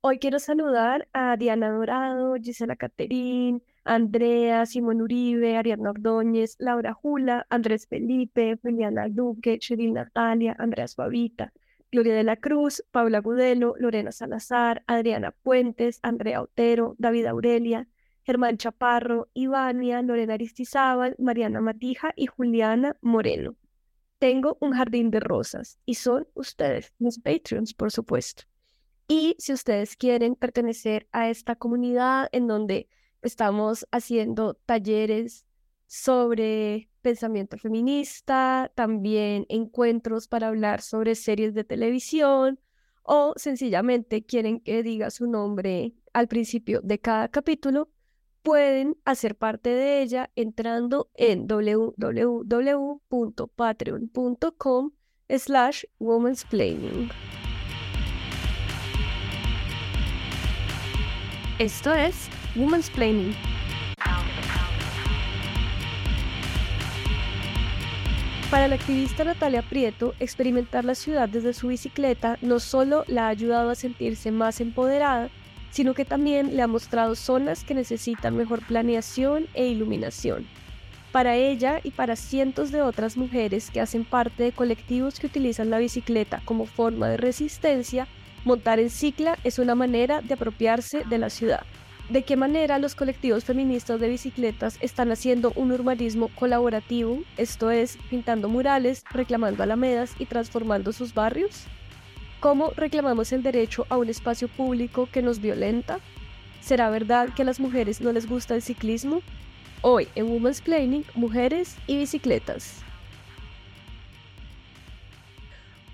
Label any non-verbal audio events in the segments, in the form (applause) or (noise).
Hoy quiero saludar a Diana Dorado, Gisela Caterín, Andrea, Simón Uribe, Ariadna Ordóñez, Laura Jula, Andrés Felipe, Juliana Duque, Cheryl Natalia, Andrea Suavita, Gloria de la Cruz, Paula Gudelo, Lorena Salazar, Adriana Puentes, Andrea Otero, David Aurelia, Germán Chaparro, Ivania, Lorena Aristizábal, Mariana Matija y Juliana Moreno. Tengo un jardín de rosas y son ustedes, mis Patreons, por supuesto. Y si ustedes quieren pertenecer a esta comunidad en donde estamos haciendo talleres sobre pensamiento feminista, también encuentros para hablar sobre series de televisión o sencillamente quieren que diga su nombre al principio de cada capítulo, pueden hacer parte de ella entrando en www.patreon.com slash womansplaining. Esto es Woman's Planning. Para la activista Natalia Prieto, experimentar la ciudad desde su bicicleta no solo la ha ayudado a sentirse más empoderada, sino que también le ha mostrado zonas que necesitan mejor planeación e iluminación. Para ella y para cientos de otras mujeres que hacen parte de colectivos que utilizan la bicicleta como forma de resistencia, montar en cicla es una manera de apropiarse de la ciudad de qué manera los colectivos feministas de bicicletas están haciendo un urbanismo colaborativo, esto es, pintando murales, reclamando alamedas y transformando sus barrios. ¿Cómo reclamamos el derecho a un espacio público que nos violenta? ¿Será verdad que a las mujeres no les gusta el ciclismo? Hoy en Women's Planning, mujeres y bicicletas.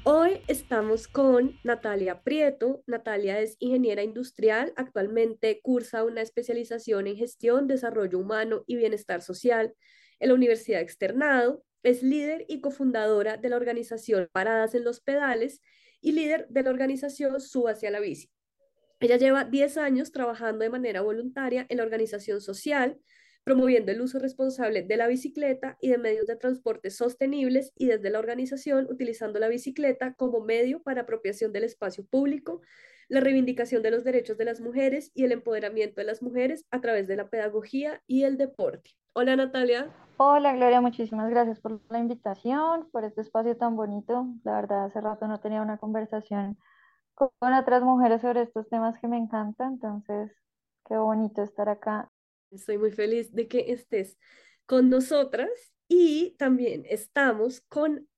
Hoy estamos con Natalia Prieto. Natalia es ingeniera industrial, actualmente cursa una especialización en gestión, desarrollo humano y bienestar social en la Universidad Externado. Es líder y cofundadora de la organización Paradas en los Pedales y líder de la organización Suba hacia la bici. Ella lleva 10 años trabajando de manera voluntaria en la organización social, promoviendo el uso responsable de la bicicleta y de medios de transporte sostenibles y desde la organización utilizando la bicicleta como medio para apropiación del espacio público, la reivindicación de los derechos de las mujeres y el empoderamiento de las mujeres a través de la pedagogía y el deporte. Hola Natalia. Hola Gloria, muchísimas gracias por la invitación, por este espacio tan bonito. La verdad, hace rato no tenía una conversación con otras mujeres sobre estos temas que me encantan, entonces qué bonito estar acá Estoy muy feliz de que estés con nosotras y también estamos con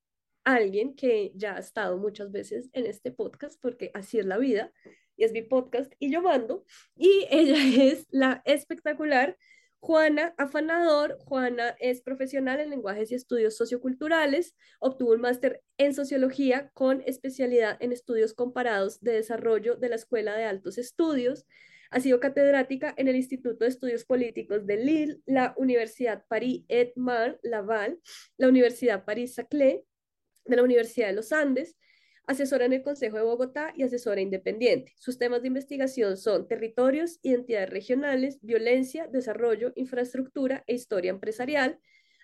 alguien que ya ha estado muchas veces en este podcast porque así es la vida y es mi podcast y yo mando y (laughs) ella es la espectacular Juana Afanador. Juana es profesional en lenguajes y estudios socioculturales, obtuvo un máster en sociología con especialidad en estudios comparados de desarrollo de la Escuela de Altos Estudios ha sido catedrática en el Instituto de Estudios Políticos de Lille, la Universidad Paris-Et Laval, la Universidad Paris-Saclay, de la Universidad de los Andes, asesora en el Consejo de Bogotá y asesora independiente. Sus temas de investigación son territorios, identidades regionales, violencia, desarrollo, infraestructura e historia empresarial.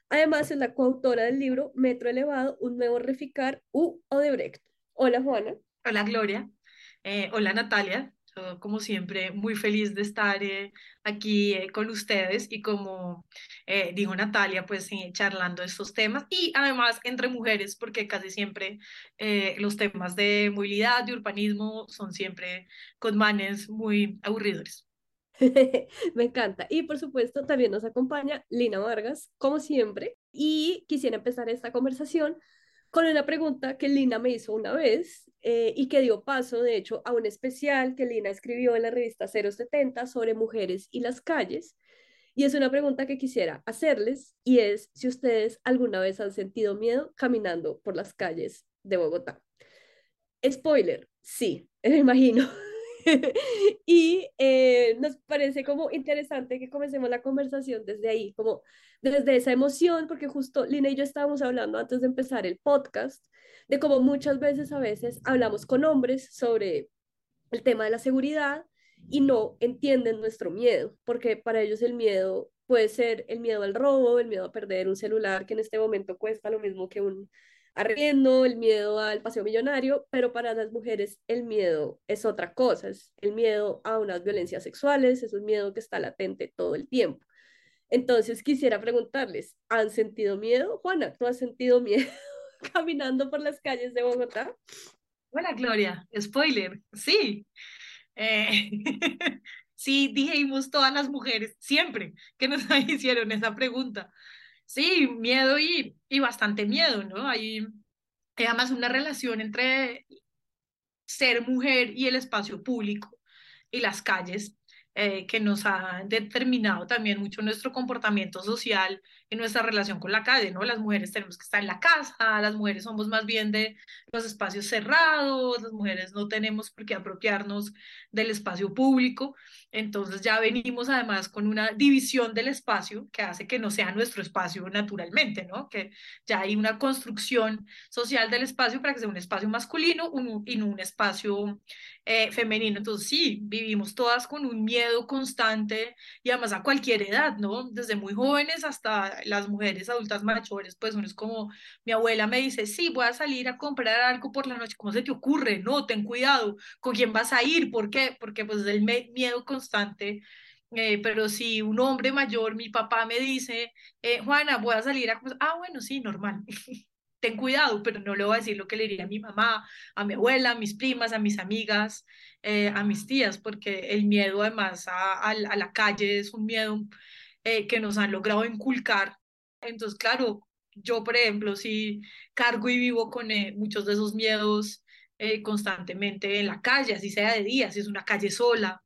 Además, es la coautora del libro Metro Elevado, un nuevo Reficar U Odebrecht. Hola, Juana. Hola, Gloria. Eh, hola, Natalia como siempre, muy feliz de estar eh, aquí eh, con ustedes y como eh, dijo Natalia, pues charlando estos temas y además entre mujeres, porque casi siempre los temas de movilidad, de urbanismo son siempre con manes muy aburridores. (laughs) Me encanta. Y por supuesto también nos acompaña Lina Vargas, como siempre. Y quisiera empezar esta conversación con una pregunta que Lina me hizo una vez eh, y que dio paso, de hecho, a un especial que Lina escribió en la revista 070 sobre mujeres y las calles. Y es una pregunta que quisiera hacerles y es si ustedes alguna vez han sentido miedo caminando por las calles de Bogotá. Spoiler, sí, (laughs) me imagino. (laughs) y eh, nos parece como interesante que comencemos la conversación desde ahí, como desde esa emoción, porque justo Lina y yo estábamos hablando antes de empezar el podcast, de cómo muchas veces a veces hablamos con hombres sobre el tema de la seguridad y no entienden nuestro miedo, porque para ellos el miedo puede ser el miedo al robo, el miedo a perder un celular que en este momento cuesta lo mismo que un arriendo, el miedo al paseo millonario, pero para las mujeres el miedo es otra cosa, es el miedo a unas violencias sexuales, es un miedo que está latente todo el tiempo. Entonces quisiera preguntarles, ¿han sentido miedo? Juana, ¿tú has sentido miedo (laughs) caminando por las calles de Bogotá? Hola, Gloria. Spoiler, sí. Eh, (laughs) sí, dijimos todas las mujeres, siempre que nos (laughs) hicieron esa pregunta. Sí, miedo y, y bastante miedo, ¿no? Hay además una relación entre ser mujer y el espacio público y las calles eh, que nos ha determinado también mucho nuestro comportamiento social y nuestra relación con la calle, ¿no? Las mujeres tenemos que estar en la casa, las mujeres somos más bien de los espacios cerrados, las mujeres no tenemos por qué apropiarnos del espacio público, entonces ya venimos además con una división del espacio que hace que no sea nuestro espacio naturalmente, ¿no? Que ya hay una construcción social del espacio para que sea un espacio masculino y no un espacio eh, femenino. Entonces sí, vivimos todas con un miedo constante y además a cualquier edad, ¿no? Desde muy jóvenes hasta las mujeres adultas mayores, pues uno es como, mi abuela me dice, sí, voy a salir a comprar algo por la noche, ¿cómo se te ocurre? No, ten cuidado, ¿con quién vas a ir? ¿Por qué? Porque pues es el miedo constante. Eh, pero si un hombre mayor, mi papá me dice, eh, Juana, voy a salir a... Ah, bueno, sí, normal. (laughs) ten cuidado, pero no le voy a decir lo que le diría a mi mamá, a mi abuela, a mis primas, a mis amigas, eh, a mis tías, porque el miedo además a, a, la calle es un miedo que nos han logrado inculcar entonces, claro, yo, por ejemplo, si cargo y vivo con eh, muchos de esos miedos eh, constantemente en la calle, así sea de día, si es una calle sola,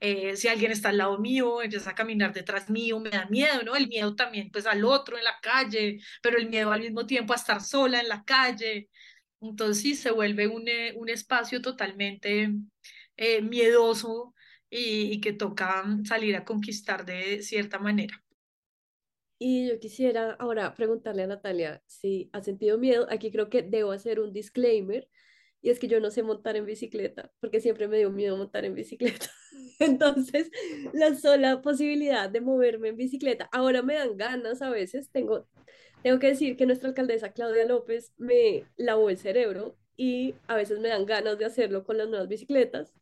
eh, si alguien está al lado mío, empieza a caminar detrás mío, me da miedo, ¿no? El miedo también, pues, al otro en la calle, pero el miedo al mismo tiempo a estar sola en la calle. Entonces, sí, se vuelve un, un espacio totalmente miedoso y, y que toca salir a conquistar de cierta manera. Y yo quisiera ahora preguntarle a Natalia si ha sentido miedo. Aquí creo que debo hacer un disclaimer y es que yo no sé montar en bicicleta porque siempre me dio miedo montar en bicicleta. (laughs) Entonces, la sola posibilidad de moverme en bicicleta, ahora me dan ganas a veces. Tengo, tengo que decir que nuestra alcaldesa Claudia López me lavó el cerebro y a veces me dan ganas de hacerlo con las nuevas bicicletas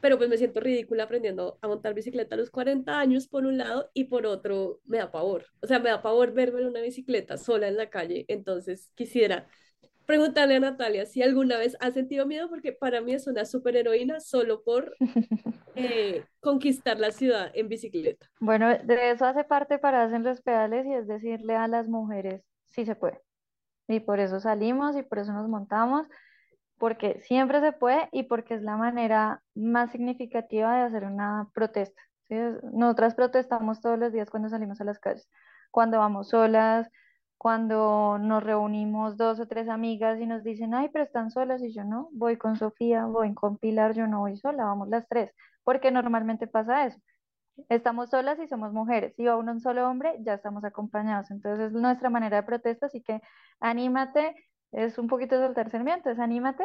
pero pues me siento ridícula aprendiendo a montar bicicleta a los 40 años por un lado y por otro me da pavor. O sea, me da pavor verme en una bicicleta sola en la calle. Entonces quisiera preguntarle a Natalia si alguna vez ha sentido miedo porque para mí es una superheroína solo por (laughs) eh, conquistar la ciudad en bicicleta. Bueno, de eso hace parte para hacer los pedales y es decirle a las mujeres si se puede. Y por eso salimos y por eso nos montamos porque siempre se puede y porque es la manera más significativa de hacer una protesta. Nosotras protestamos todos los días cuando salimos a las calles, cuando vamos solas, cuando nos reunimos dos o tres amigas y nos dicen, ay, pero están solas y yo no, voy con Sofía, voy con Pilar, yo no voy sola, vamos las tres, porque normalmente pasa eso. Estamos solas y somos mujeres. Si va uno un solo hombre, ya estamos acompañados. Entonces es nuestra manera de protesta, así que anímate es un poquito soltarse el viento, es anímate,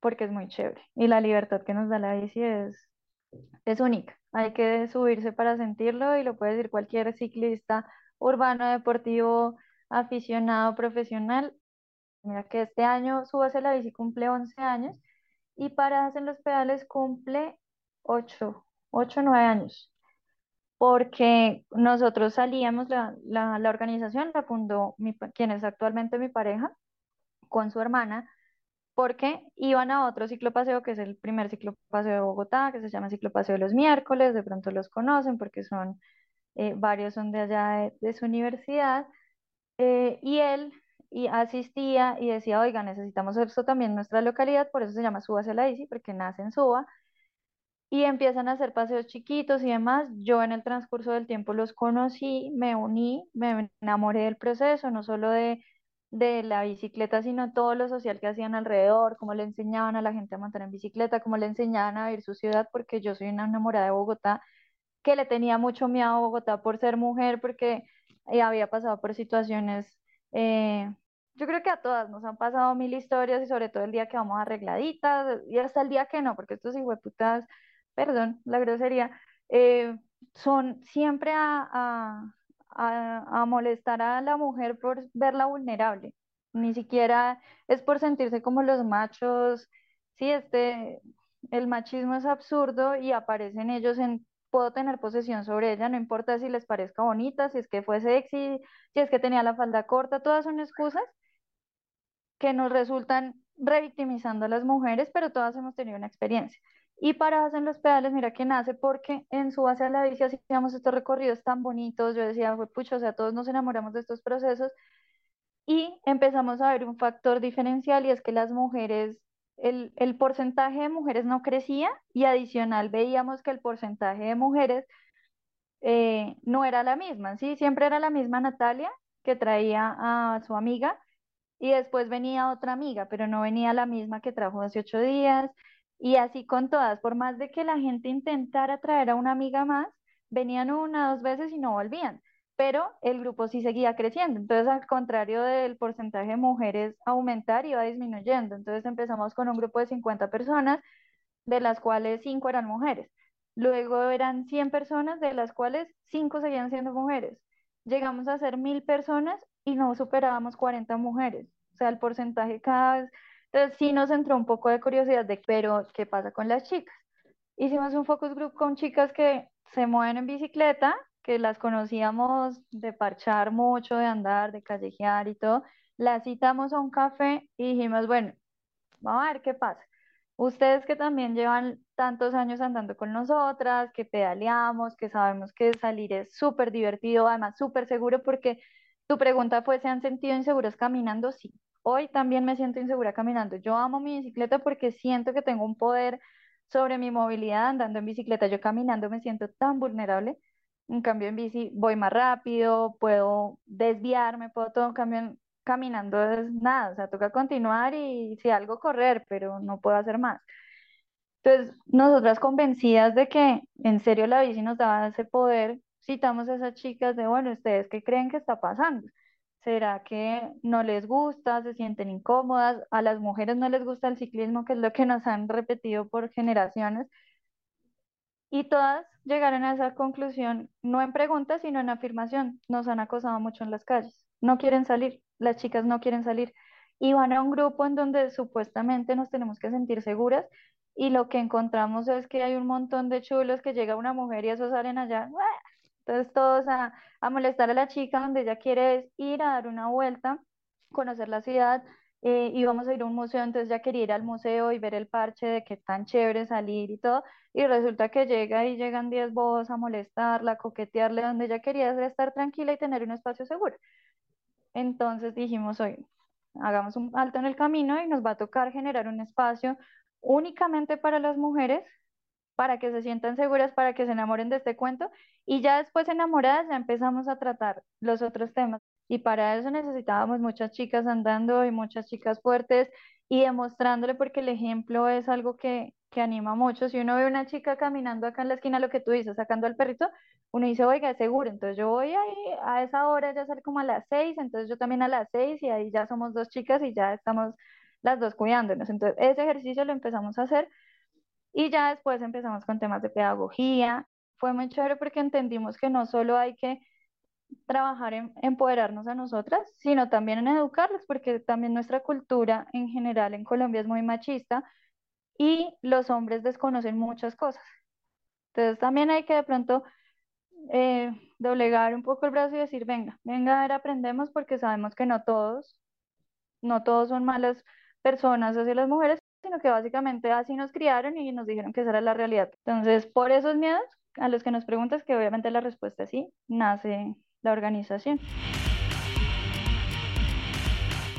porque es muy chévere. Y la libertad que nos da la bici es, es única. Hay que subirse para sentirlo y lo puede decir cualquier ciclista urbano, deportivo, aficionado, profesional. Mira que este año Súbase la bici cumple 11 años y Paradas en los Pedales cumple 8, 8 9 años. Porque nosotros salíamos, la, la, la organización la fundó mi, quien es actualmente mi pareja, con su hermana, porque iban a otro ciclopaseo, que es el primer ciclopaseo de Bogotá, que se llama Ciclopaseo de los miércoles, de pronto los conocen porque son, eh, varios son de allá de, su universidad, eh, y él y asistía y decía, oiga, necesitamos esto también en nuestra localidad, por eso se llama Súbase la Bici, porque nace en Suba, y empiezan a hacer paseos chiquitos y demás. Yo en el transcurso del tiempo los conocí, me uní, me enamoré del proceso, no solo de de la bicicleta, sino todo lo social que hacían alrededor, cómo le enseñaban a la gente a montar en bicicleta, cómo le enseñaban a vivir su ciudad, porque yo soy una enamorada de Bogotá, que le tenía mucho miedo a Bogotá por ser mujer, porque eh, había pasado por situaciones, eh, yo creo que a todas nos han pasado mil historias y sobre todo el día que vamos arregladitas y hasta el día que no, porque estos putas perdón, la grosería, eh, son siempre a a, molestar a la mujer por verla vulnerable. Ni siquiera es por sentirse como los machos. Sí, este, el machismo es absurdo y aparecen ellos en puedo tener posesión sobre ella, no importa si les parezca bonita, si es que fue sexy, si es que tenía la falda corta, todas son excusas que nos resultan revictimizando a las mujeres, pero todas hemos tenido una experiencia. Y Paradas en los Pedales, mira que nace porque en su base a la bici hacíamos estos recorridos tan bonitos, yo decía, pucho, o sea, todos nos enamoramos de estos procesos, y empezamos a ver un factor diferencial y es que las mujeres el, el, porcentaje de mujeres no crecía y adicional veíamos que el porcentaje de mujeres eh, no era la misma, ¿sí? Siempre era la misma Natalia que traía a su amiga y después venía otra amiga, pero no venía la misma que trajo hace ocho días y así con todas, por más de que la gente intentara traer a una amiga más, venían una, dos veces y no volvían pero el grupo sí seguía creciendo. Entonces, al contrario del porcentaje de mujeres aumentar, iba disminuyendo. Entonces, empezamos con un grupo de 50 personas, de las cuales 5 eran mujeres. Luego eran 100 personas, de las cuales 5 seguían siendo mujeres. Llegamos a ser 1000 personas y no superábamos 40 mujeres. O sea, el porcentaje cada vez... Entonces, sí nos entró un poco de curiosidad de, pero, ¿qué pasa con las chicas? Hicimos un focus group con chicas que se mueven en bicicleta que las conocíamos de parchar mucho, de andar, de callejear y todo, las citamos a un café y dijimos, bueno, vamos a ver qué pasa. Ustedes que también llevan tantos años andando con nosotras, que pedaleamos, que sabemos que salir es súper divertido, además súper seguro, porque tu pregunta fue, ¿se han sentido inseguras caminando? Sí. Hoy también me siento insegura caminando. Yo amo mi bicicleta porque siento que tengo un poder sobre mi movilidad andando en bicicleta. Yo caminando me siento tan vulnerable en cambio, en bici voy más rápido, puedo desviarme, puedo todo. En cambio, caminando es nada, o sea, toca continuar y si algo correr, pero no puedo hacer más. Entonces, nosotras convencidas de que en serio la bici nos daba ese poder, citamos a esas chicas de, bueno, ¿ustedes qué creen que está pasando? ¿Será que no les gusta, se sienten incómodas? A las mujeres no les gusta el ciclismo, que es lo que nos han repetido por generaciones. Y todas llegaron a esa conclusión, no en preguntas, sino en afirmación. Nos han acosado mucho en las calles. No quieren salir, las chicas no quieren salir. Y van a un grupo en donde supuestamente nos tenemos que sentir seguras y lo que encontramos es que hay un montón de chulos que llega una mujer y esos salen allá. Entonces todos a, a molestar a la chica donde ella quiere ir a dar una vuelta, conocer la ciudad, eh, íbamos a ir a un museo, entonces ya quería ir al museo y ver el parche de que tan chévere salir y todo, y resulta que llega y llegan 10 bobos a molestarla, a coquetearle, donde ella quería estar tranquila y tener un espacio seguro. Entonces dijimos, hoy hagamos un alto en el camino y nos va a tocar generar un espacio únicamente para las mujeres, para que se sientan seguras, para que se enamoren de este cuento, y ya después enamoradas ya empezamos a tratar los otros temas. Y para eso necesitábamos muchas chicas andando y muchas chicas fuertes y demostrándole porque el ejemplo es algo que, que anima mucho. Si uno ve una chica caminando acá en la esquina, lo que tú dices, sacando al perrito, uno dice, oiga, es seguro. Entonces yo voy ahí a esa hora, ya sale como a las seis, entonces yo también a las seis y ahí ya somos dos chicas y ya estamos las dos cuidándonos. Entonces ese ejercicio lo empezamos a hacer y ya después empezamos con temas de pedagogía. Fue muy chévere porque entendimos que no solo hay que trabajar en empoderarnos a nosotras, sino también en educarlas, porque también nuestra cultura en general en Colombia es muy machista y los hombres desconocen muchas cosas. Entonces también hay que de pronto eh, doblegar un poco el brazo y decir, venga, venga, a ver, aprendemos porque sabemos que no todos, no todos son malas personas hacia las mujeres, sino que básicamente así nos criaron y nos dijeron que esa era la realidad. Entonces, por esos miedos a los que nos preguntas, que obviamente la respuesta es sí, nace la organización.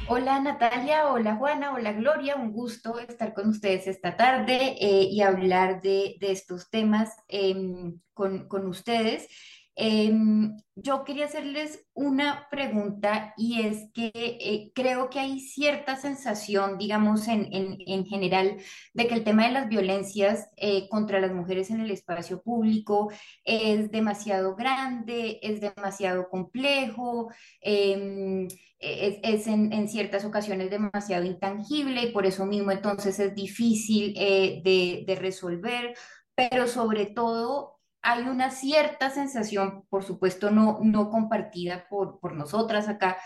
Hola Natalia, hola Juana, hola Gloria, un gusto estar con ustedes esta tarde eh, y hablar de, estos temas em, con, con, ustedes. Em, yo quería hacerles una pregunta y es que eh, creo que hay cierta sensación, digamos, en, en, general, de que el tema de las violencias eh, contra las mujeres en el espacio público es demasiado grande, es demasiado complejo, em, es, es en, en, ciertas ocasiones demasiado intangible y por eso mismo entonces es difícil eh, de, de resolver, pero sobre todo hay una cierta sensación, por supuesto no, no compartida por, por nosotras acá,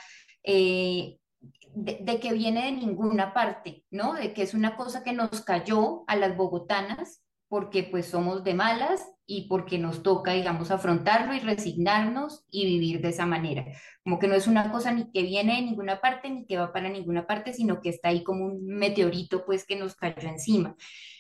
eh, de, que viene de ninguna parte, ¿no? De que es una cosa que nos cayó a las bogotanas porque pues somos de malas y porque nos toca, digamos, afrontarlo y resignarnos y vivir de esa manera. Como que no es una cosa ni que viene de ninguna parte ni que va para ninguna parte, sino que está ahí como un meteorito pues que nos cayó encima.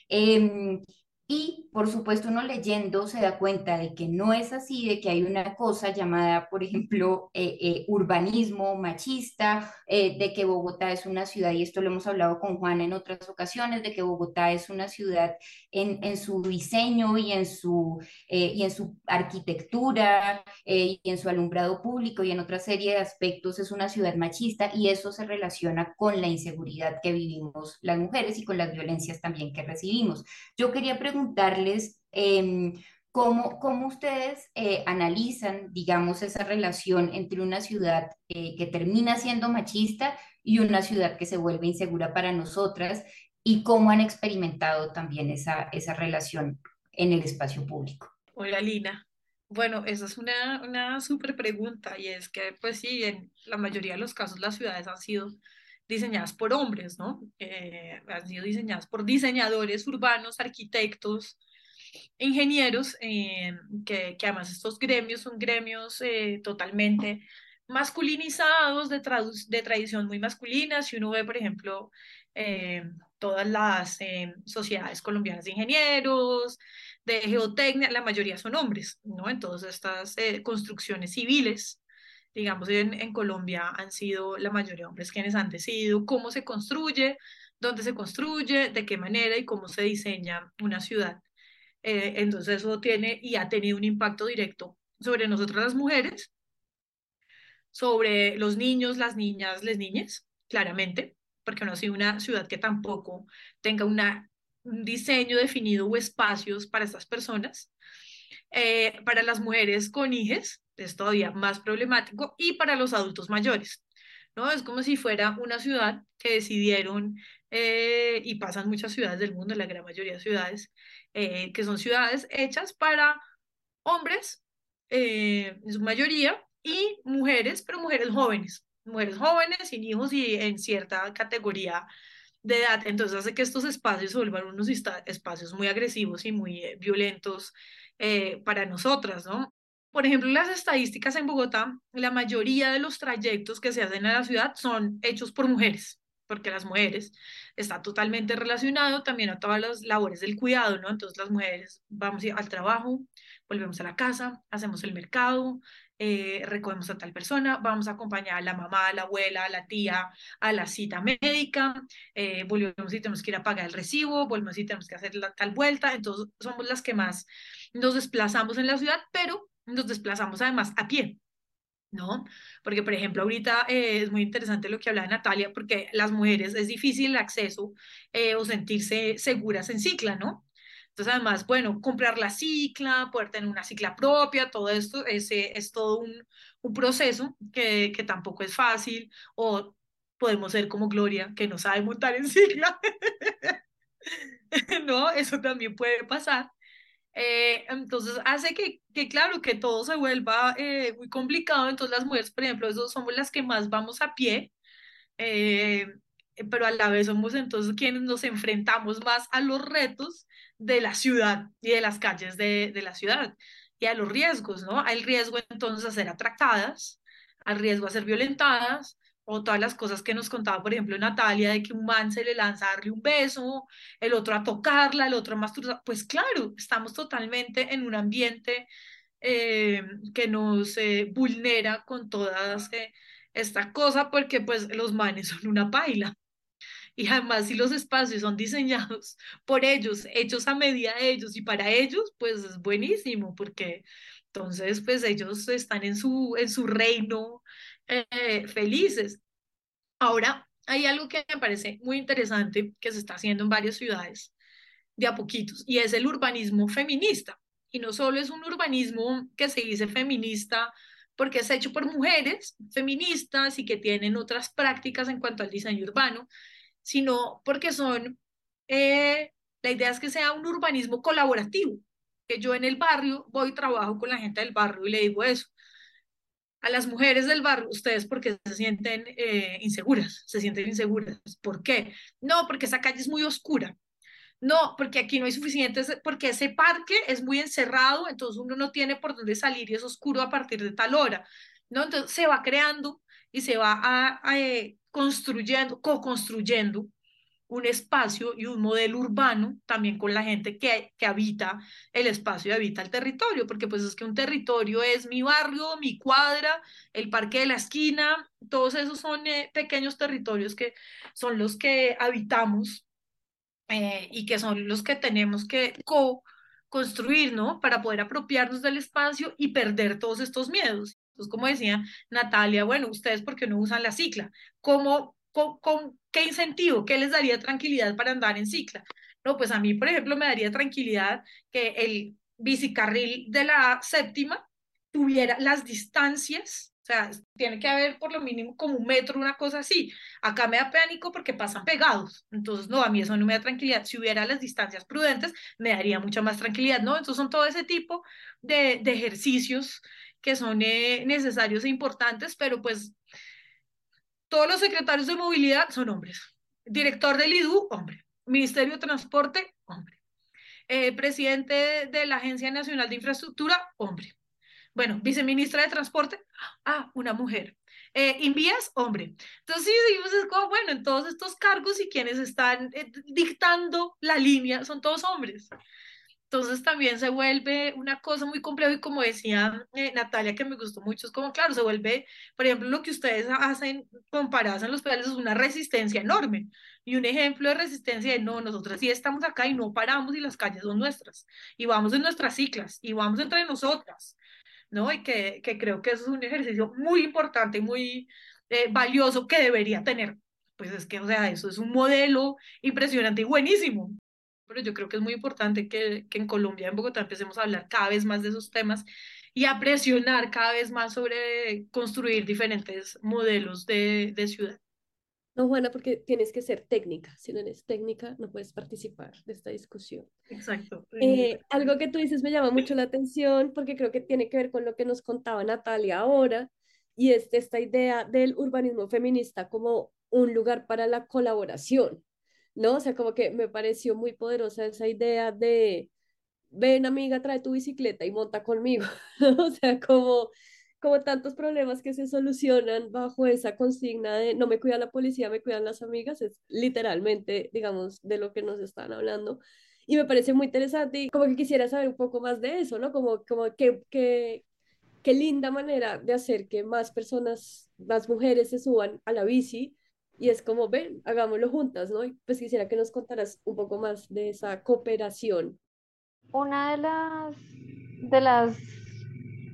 Em, y por supuesto uno leyendo se da cuenta de que no es así, de que hay una cosa llamada, por ejemplo, eh, eh, urbanismo machista, eh, de que Bogotá es una ciudad, y esto lo hemos hablado con Juana en otras ocasiones, de que Bogotá es una ciudad en, en su diseño y en su, y en su arquitectura y en su alumbrado público y en otra serie de aspectos es una ciudad machista y eso se relaciona con la inseguridad que vivimos las mujeres y con las violencias también que recibimos. Yo quería preguntar preguntarles em, cómo, cómo, ustedes eh, analizan, digamos, esa relación entre una ciudad eh, que termina siendo machista y una ciudad que se vuelve insegura para nosotras y cómo han experimentado también esa, esa relación en el espacio público. Hola, Lina. Bueno, esa es una, una súper pregunta y es que, pues sí, en la mayoría de los casos las ciudades han sido diseñadas por hombres, ¿no? Eh, han sido diseñadas por diseñadores urbanos, arquitectos, ingenieros, eh, que, además estos gremios son gremios eh, totalmente masculinizados, de, tradición muy masculina. Si uno ve, por ejemplo, todas las sociedades colombianas de ingenieros, de geotecnia, la mayoría son hombres, ¿no? En todas estas construcciones civiles digamos, en, en Colombia han sido la mayoría de hombres quienes han decidido cómo se construye, dónde se construye, de qué manera y cómo se diseña una ciudad. Eh, entonces eso tiene y ha tenido un impacto directo sobre nosotras las mujeres, sobre los niños, las niñas, las niñas, claramente, porque no ha sido una ciudad que tampoco tenga una, un diseño definido o espacios para estas personas. Eh, para las mujeres con hijos, es todavía más problemático, y para los adultos mayores, ¿no? Es como si fuera una ciudad que decidieron, eh, y pasan muchas ciudades del mundo, la gran mayoría de ciudades, eh, que son ciudades hechas para hombres, eh, en su mayoría, y mujeres, pero mujeres jóvenes, mujeres jóvenes, sin hijos y en cierta categoría de edad. Entonces hace que estos espacios se vuelvan unos espacios muy agresivos y muy violentos para nosotras, ¿no? Por ejemplo, las estadísticas en Bogotá, la mayoría de los trayectos que se hacen en la ciudad son hechos por mujeres, porque las mujeres está totalmente relacionado también a todas las labores del cuidado, ¿no? Entonces las mujeres vamos al trabajo, volvemos a la casa, hacemos el mercado, eh, recogemos a tal persona, vamos a acompañar a la mamá, a la abuela, a la tía, a la cita médica, eh, volvemos y tenemos que ir a pagar el recibo, volvemos y tenemos que hacer la, tal vuelta, entonces somos las que más nos desplazamos en la ciudad, pero nos desplazamos además a pie, ¿no? Porque, por ejemplo, ahorita eh, es muy interesante lo que hablaba Natalia, porque las mujeres es difícil el acceso eh, o sentirse seguras en cicla, ¿no? Entonces, además, bueno, comprar la cicla, poder tener una cicla propia, todo esto es, es todo un, un proceso que, que tampoco es fácil, o podemos ser como Gloria, que no sabe montar en cicla. (laughs) no, eso también puede pasar. Eh, entonces hace que, que, claro, que todo se vuelva eh, muy complicado. Entonces las mujeres, por ejemplo, eso somos las que más vamos a pie, eh, pero a la vez somos entonces quienes nos enfrentamos más a los retos de la ciudad y de las calles de, la ciudad y a los riesgos, ¿no? Hay riesgo entonces a ser atractadas, al riesgo a ser violentadas, o todas las cosas que nos contaba, por ejemplo, Natalia, de que un man se le lanza a darle un beso, el otro a tocarla, el otro a masturbar. Pues claro, estamos totalmente en un ambiente eh, que nos eh, vulnera con todas eh, esta cosa, porque pues los manes son una paila. Y además, si los espacios son diseñados por ellos, hechos a medida de ellos y para ellos, pues es buenísimo, porque entonces, pues ellos están en su, en su reino eh, felices. Ahora, hay algo que me parece muy interesante que se está haciendo en varias ciudades de a poquitos, y es el urbanismo feminista. Y no solo es un urbanismo que se dice feminista porque es hecho por mujeres feministas y que tienen otras prácticas en cuanto al diseño urbano, sino porque son, eh, la idea es que sea un urbanismo colaborativo, que yo en el barrio voy y trabajo con la gente del barrio y le digo eso, a las mujeres del barrio, ustedes porque se sienten eh, inseguras, se sienten inseguras. ¿Por qué? No, porque esa calle es muy oscura. No, porque aquí no hay suficientes, porque ese parque es muy encerrado, entonces uno no tiene por dónde salir y es oscuro a partir de tal hora. ¿no? Entonces se va creando y se va a, eh, construyendo, co-construyendo un espacio y un modelo urbano también con la gente que, que habita el espacio y habita el territorio, porque pues es que un territorio es mi barrio, mi cuadra, el parque de la esquina, todos esos son eh, pequeños territorios que son los que habitamos eh, y que son los que tenemos que co-construir, ¿no? Para poder apropiarnos del espacio y perder todos estos miedos. Entonces, como decía Natalia, bueno, ustedes por qué no usan la cicla? ¿Cómo con, qué incentivo, qué les daría tranquilidad para andar en cicla. No, pues a mí, por ejemplo, me daría tranquilidad que el bicicarril de la séptima tuviera las distancias, o sea, tiene que haber por lo mínimo como un metro, una cosa así. Acá me da pánico porque pasan pegados, entonces no, a mí eso no me da tranquilidad. Si hubiera las distancias prudentes, me daría mucha más tranquilidad, ¿no? Entonces son todo ese tipo de, ejercicios que son eh, necesarios e importantes, pero pues todos los secretarios de movilidad son hombres. Director del IDU, hombre. Ministerio de Transporte, hombre. Eh, presidente de la Agencia Nacional de Infraestructura, hombre. Bueno, viceministra de Transporte, ah, una mujer. Eh, Invías, hombre. Entonces, sí, pues es bueno, en todos estos cargos y quienes están eh, dictando la línea son todos hombres. Entonces también se vuelve una cosa muy compleja y como decía eh, Natalia, que me gustó mucho, es como, claro, se vuelve, por ejemplo, lo que ustedes hacen comparados en los pedales es una resistencia enorme. Y un ejemplo de resistencia de, no, nosotros sí estamos acá y no paramos y las calles son nuestras. Y vamos en nuestras ciclas y vamos entre nosotras, ¿no? Y que, que creo que eso es un ejercicio muy importante y muy eh, valioso que debería tener. Pues es que, o sea, eso es un modelo impresionante y buenísimo pero yo creo que es muy importante que, que en Colombia, en Bogotá, empecemos a hablar cada vez más de esos temas y a presionar cada vez más sobre construir diferentes modelos de, de ciudad. No, Juana, porque tienes que ser técnica. Si no eres técnica, no puedes participar de esta discusión. Exacto. Eh, algo que tú dices me llama mucho la atención porque creo que tiene que ver con lo que nos contaba Natalia ahora y es esta idea del urbanismo feminista como un lugar para la colaboración. ¿No? O sea, como que me pareció muy poderosa esa idea de, ven amiga, trae tu bicicleta y monta conmigo, (laughs) O sea, como, como tantos problemas que se solucionan bajo esa consigna de no me cuida la policía, me cuidan las amigas, es literalmente, digamos, de lo que nos están hablando. Y me parece muy interesante y como que quisiera saber un poco más de eso, ¿no? Como, como que, que, qué linda manera de hacer que más personas, más mujeres se suban a la bici y es como, ven, hagámoslo juntas, ¿no? Y pues quisiera que nos contaras un poco más de esa cooperación. Una de las, de las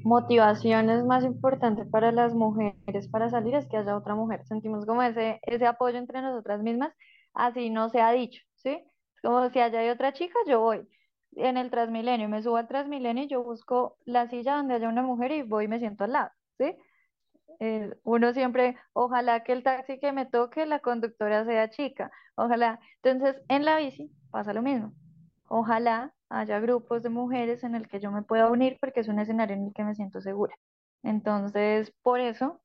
motivaciones más importantes para las mujeres para salir es que haya otra mujer. Sentimos como ese, ese apoyo entre nosotras mismas, así no se ha dicho, ¿sí? Es como si allá hay otra chica, yo voy. En el Transmilenio, me subo al Transmilenio y yo busco la silla donde haya una mujer y voy y me siento al lado, ¿sí? Eh, uno siempre, ojalá que el taxi que me toque, la conductora sea chica, ojalá. Entonces, en la bici pasa lo mismo. Ojalá haya grupos de mujeres en el que yo me pueda unir porque es un escenario en el que me siento segura. Entonces, por eso,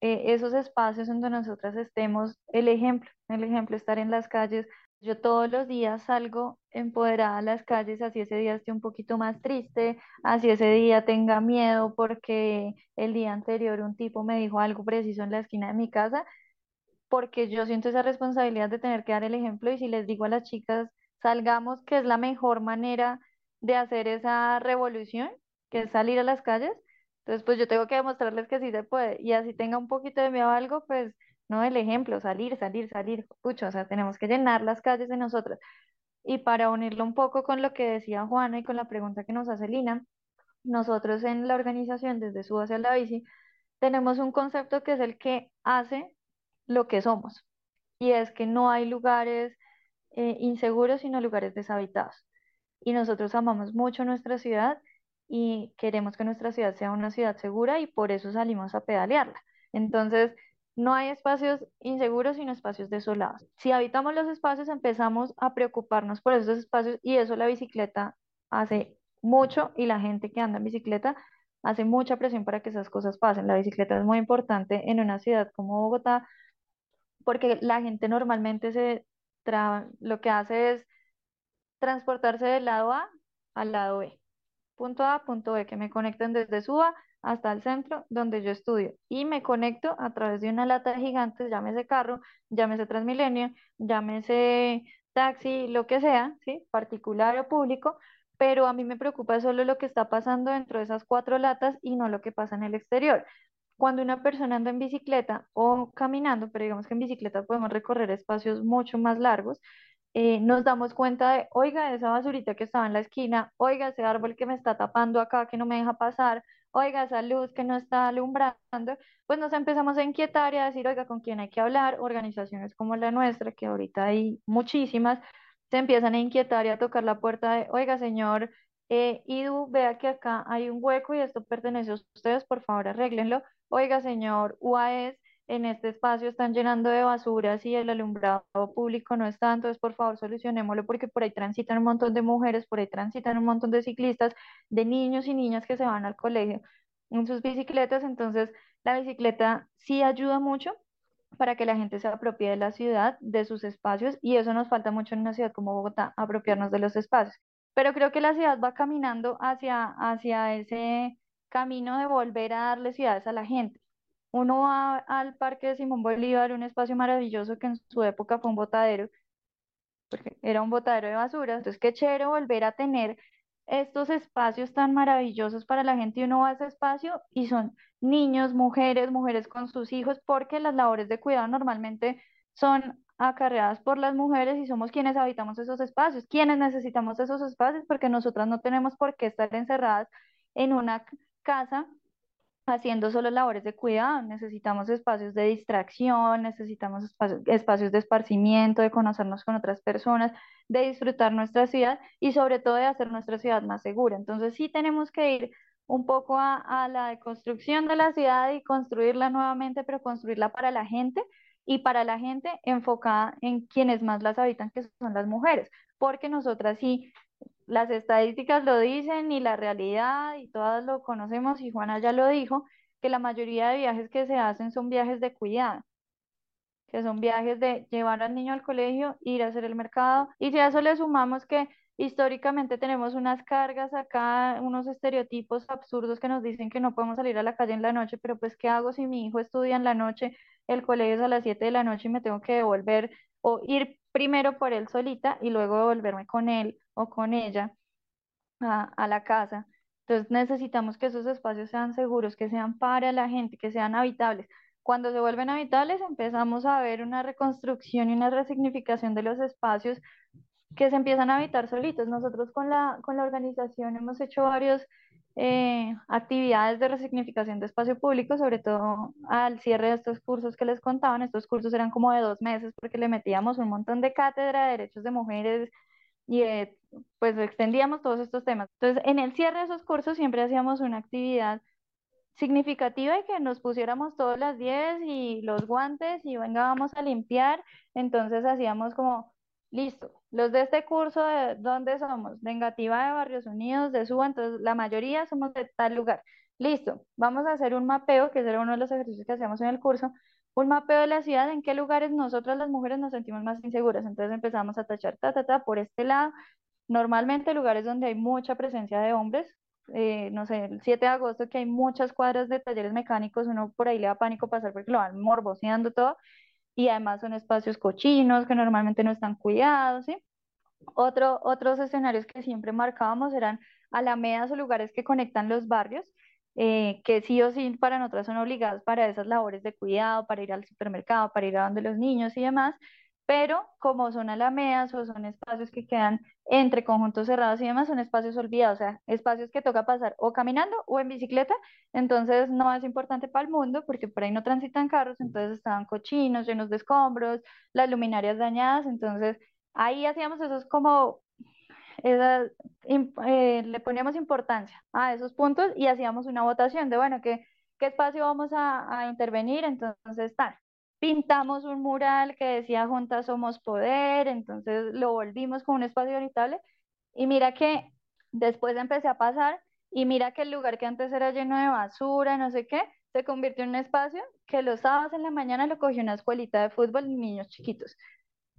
eh, esos espacios donde nosotras estemos, el ejemplo, el ejemplo, estar en las calles, yo todos los días salgo empoderada a las calles, así ese día esté un poquito más triste, así ese día tenga miedo porque el día anterior un tipo me dijo algo preciso en la esquina de mi casa, porque yo siento esa responsabilidad de tener que dar el ejemplo y si les digo a las chicas, salgamos, que es la mejor manera de hacer esa revolución, que es salir a las calles, entonces pues yo tengo que demostrarles que sí se puede y así tenga un poquito de miedo a algo, pues ¿no? El ejemplo, salir, salir, salir, pucho, o sea, tenemos que llenar las calles de nosotros. Y para unirlo un poco con lo que decía Juana y con la pregunta que nos hace Lina, nosotros en la organización, desde su hacia la bici, tenemos un concepto que es el que hace lo que somos. Y es que no hay lugares eh, inseguros, sino lugares deshabitados. Y nosotros amamos mucho nuestra ciudad y queremos que nuestra ciudad sea una ciudad segura y por eso salimos a pedalearla. Entonces, no hay espacios inseguros, sino espacios desolados. Si habitamos los espacios, empezamos a preocuparnos por esos espacios y eso la bicicleta hace mucho y la gente que anda en bicicleta hace mucha presión para que esas cosas pasen. La bicicleta es muy importante en una ciudad como Bogotá porque la gente normalmente se lo que hace es transportarse del lado A al lado B. Punto A, punto B, que me conecten desde Suba hasta el centro donde yo estudio y me conecto a través de una lata de gigantes, llámese carro, llámese Transmilenio, llámese taxi, lo que sea, ¿sí? particular o público, pero a mí me preocupa solo lo que está pasando dentro de esas cuatro latas y no lo que pasa en el exterior. Cuando una persona anda en bicicleta o caminando, pero digamos que en bicicleta podemos recorrer espacios mucho más largos, eh, nos damos cuenta de, oiga, esa basurita que estaba en la esquina, oiga, ese árbol que me está tapando acá, que no me deja pasar, oiga, esa luz que no está alumbrando, pues nos empezamos a inquietar y a decir, oiga, ¿con quién hay que hablar? Organizaciones como la nuestra, que ahorita hay muchísimas, se empiezan a inquietar y a tocar la puerta de, oiga, señor eh, Idu, vea que acá hay un hueco y esto pertenece a ustedes, por favor, arréglenlo. Oiga, señor UAES, en este espacio están llenando de basuras y el alumbrado público no está, entonces por favor solucionémoslo porque por ahí transitan un montón de mujeres, por ahí transitan un montón de ciclistas, de niños y niñas que se van al colegio en sus bicicletas, entonces la bicicleta sí ayuda mucho para que la gente se apropie de la ciudad, de sus espacios, y eso nos falta mucho en una ciudad como Bogotá, apropiarnos de los espacios. Pero creo que la ciudad va caminando hacia, hacia ese camino de volver a darle ciudades a la gente. Uno va al Parque de Simón Bolívar, un espacio maravilloso que en su época fue un botadero, porque era un botadero de basura. Entonces, qué chévere volver a tener estos espacios tan maravillosos para la gente y uno va a ese espacio y son niños, mujeres, mujeres con sus hijos, porque las labores de cuidado normalmente son acarreadas por las mujeres y somos quienes habitamos esos espacios, quienes necesitamos esos espacios porque nosotras no tenemos por qué estar encerradas en una casa haciendo solo labores de cuidado, necesitamos espacios de distracción, necesitamos espacios, de esparcimiento, de conocernos con otras personas, de disfrutar nuestra ciudad y sobre todo de hacer nuestra ciudad más segura. Entonces sí tenemos que ir un poco a, a la deconstrucción de la ciudad y construirla nuevamente, pero construirla para la gente y para la gente enfocada en quienes más las habitan, que son las mujeres, porque nosotras sí las estadísticas lo dicen y la realidad y todas lo conocemos y Juana ya lo dijo, que la mayoría de viajes que se hacen son viajes de cuidado, que son viajes de llevar al niño al colegio, ir a hacer el mercado. Y si a eso le sumamos que históricamente tenemos unas cargas acá, unos estereotipos absurdos que nos dicen que no podemos salir a la calle en la noche, pero pues ¿qué hago si mi hijo estudia en la noche, el colegio es a las 7 de la noche y me tengo que devolver o ir primero por él solita y luego devolverme con él o con ella a, la casa. Entonces necesitamos que esos espacios sean seguros, que sean para la gente, que sean habitables. Cuando se vuelven habitables empezamos a ver una reconstrucción y una resignificación de los espacios que se empiezan a habitar solitos. Nosotros con la, con la organización hemos hecho varias eh, actividades de resignificación de espacio público, sobre todo al cierre de estos cursos que les contaban. Estos cursos eran como de dos meses porque le metíamos un montón de cátedra de derechos de mujeres, y eh, pues extendíamos todos estos temas. Entonces, en el cierre de esos cursos siempre hacíamos una actividad significativa y que nos pusiéramos todas las 10 y los guantes y venga, vamos a limpiar. Entonces hacíamos como, listo, los de este curso, ¿de dónde somos? De de Barrios Unidos, de Suba, entonces la mayoría somos de tal lugar. Listo, vamos a hacer un mapeo, que era uno de los ejercicios que hacíamos en el curso, un mapeo de la ciudad, en qué lugares nosotras las mujeres nos sentimos más inseguras. Entonces empezamos a tachar, ta, ta, ta, por este lado. Normalmente lugares donde hay mucha presencia de hombres, eh, no sé, el 7 de agosto que hay muchas cuadras de talleres mecánicos, uno por ahí le da pánico pasar porque lo van morboseando todo, y además son espacios cochinos que normalmente no están cuidados, ¿sí? Otro, otros escenarios que siempre marcábamos eran alamedas o lugares que conectan los barrios, eh, que sí o sí para nosotras son obligados para esas labores de cuidado, para ir al supermercado, para ir a donde los niños y demás, pero como son alamedas o son espacios que quedan entre conjuntos cerrados y demás, son espacios olvidados, o sea, espacios que toca pasar o caminando o en bicicleta, entonces no es importante para el mundo porque por ahí no transitan carros, entonces estaban cochinos, llenos de escombros, las luminarias dañadas, entonces ahí hacíamos esos como eh, le poníamos importancia a esos puntos y hacíamos una votación de, bueno, ¿qué, qué espacio vamos a, a intervenir? Entonces, tal. Pintamos un mural que decía Juntas Somos Poder, entonces lo volvimos con un espacio habitable y mira que después empecé a pasar Y mira que el lugar que antes era lleno de basura, no sé qué, se convirtió en un espacio que los sábados en la mañana lo cogió una escuelita de fútbol y niños chiquitos.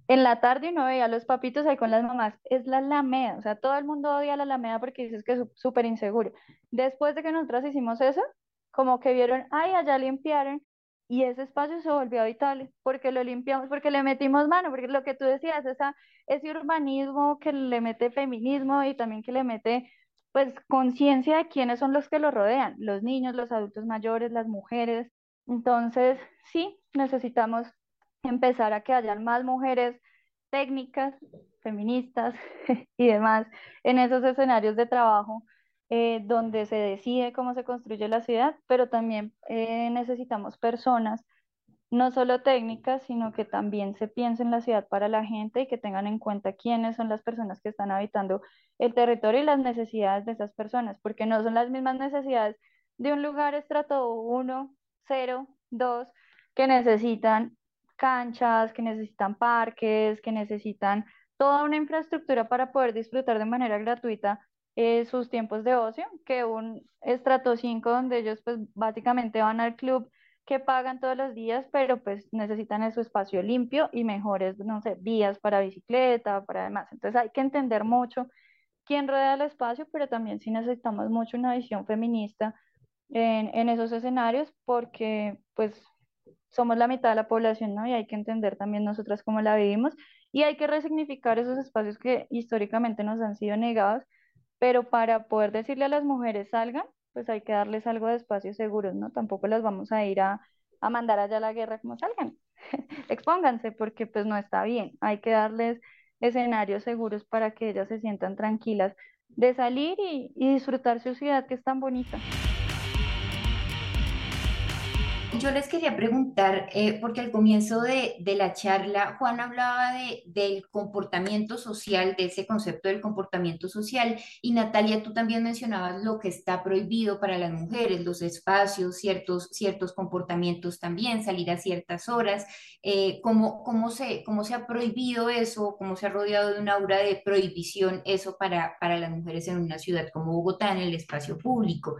En la tarde uno veía a los papitos ahí con las mamás. Es la Alameda, o sea, todo el mundo odia la Alameda porque dices que es súper inseguro. Después de que nosotros hicimos eso, como que vieron, ay, allá limpiaron y ese espacio se volvió habitable porque lo limpiamos, porque le metimos mano, porque lo que tú decías, esa, ese urbanismo que le mete feminismo y también que le mete pues conciencia de quiénes son los que lo rodean, los niños, los adultos mayores, las mujeres. Entonces, sí, necesitamos empezar a que hayan más mujeres técnicas, feministas (laughs) y demás en esos escenarios de trabajo eh, donde se decide cómo se construye la ciudad, pero también eh, necesitamos personas, no solo técnicas, sino que también se piense en la ciudad para la gente y que tengan en cuenta quiénes son las personas que están habitando el territorio y las necesidades de esas personas, porque no son las mismas necesidades de un lugar estrato 1, 0, 2, que necesitan canchas, que necesitan parques, que necesitan toda una infraestructura para poder disfrutar de manera gratuita eh, sus tiempos de ocio, que un estrato 5 donde ellos pues básicamente van al club que pagan todos los días, pero pues necesitan su espacio limpio y mejores, no sé, vías para bicicleta, para demás. Entonces hay que entender mucho quién rodea el espacio, pero también sí necesitamos mucho una visión feminista en, en esos escenarios, porque pues somos la mitad de la población, ¿no? Y hay que entender también nosotras cómo la vivimos y hay que resignificar esos espacios que históricamente nos han sido negados pero para poder decirle a las mujeres salgan, pues hay que darles algo de espacios seguros, ¿no? Tampoco las vamos a ir a, a mandar allá a la guerra como salgan, (laughs) expónganse porque pues no está bien, hay que darles escenarios seguros para que ellas se sientan tranquilas de salir y, y disfrutar su ciudad que es tan bonita yo les quería preguntar, eh, porque al comienzo de, la charla Juan hablaba de, del comportamiento social, de ese concepto del comportamiento social, y Natalia, tú también mencionabas lo que está prohibido para las mujeres, los espacios, ciertos, ciertos comportamientos también, salir a ciertas horas, eh, ¿cómo, cómo, se, cómo se ha prohibido eso, cómo se ha rodeado de una aura de prohibición eso para, para las mujeres en una ciudad como Bogotá, en el espacio público.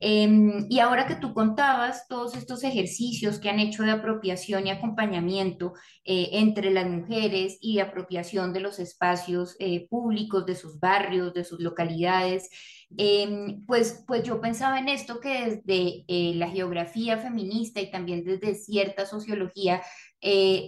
Em, y ahora que tú contabas todos estos ejercicios que han hecho de apropiación y acompañamiento eh, entre las mujeres y de apropiación de los espacios eh, públicos, de sus barrios, de sus localidades. Em, pues, pues yo pensaba en esto que desde eh, la geografía feminista y también desde cierta sociología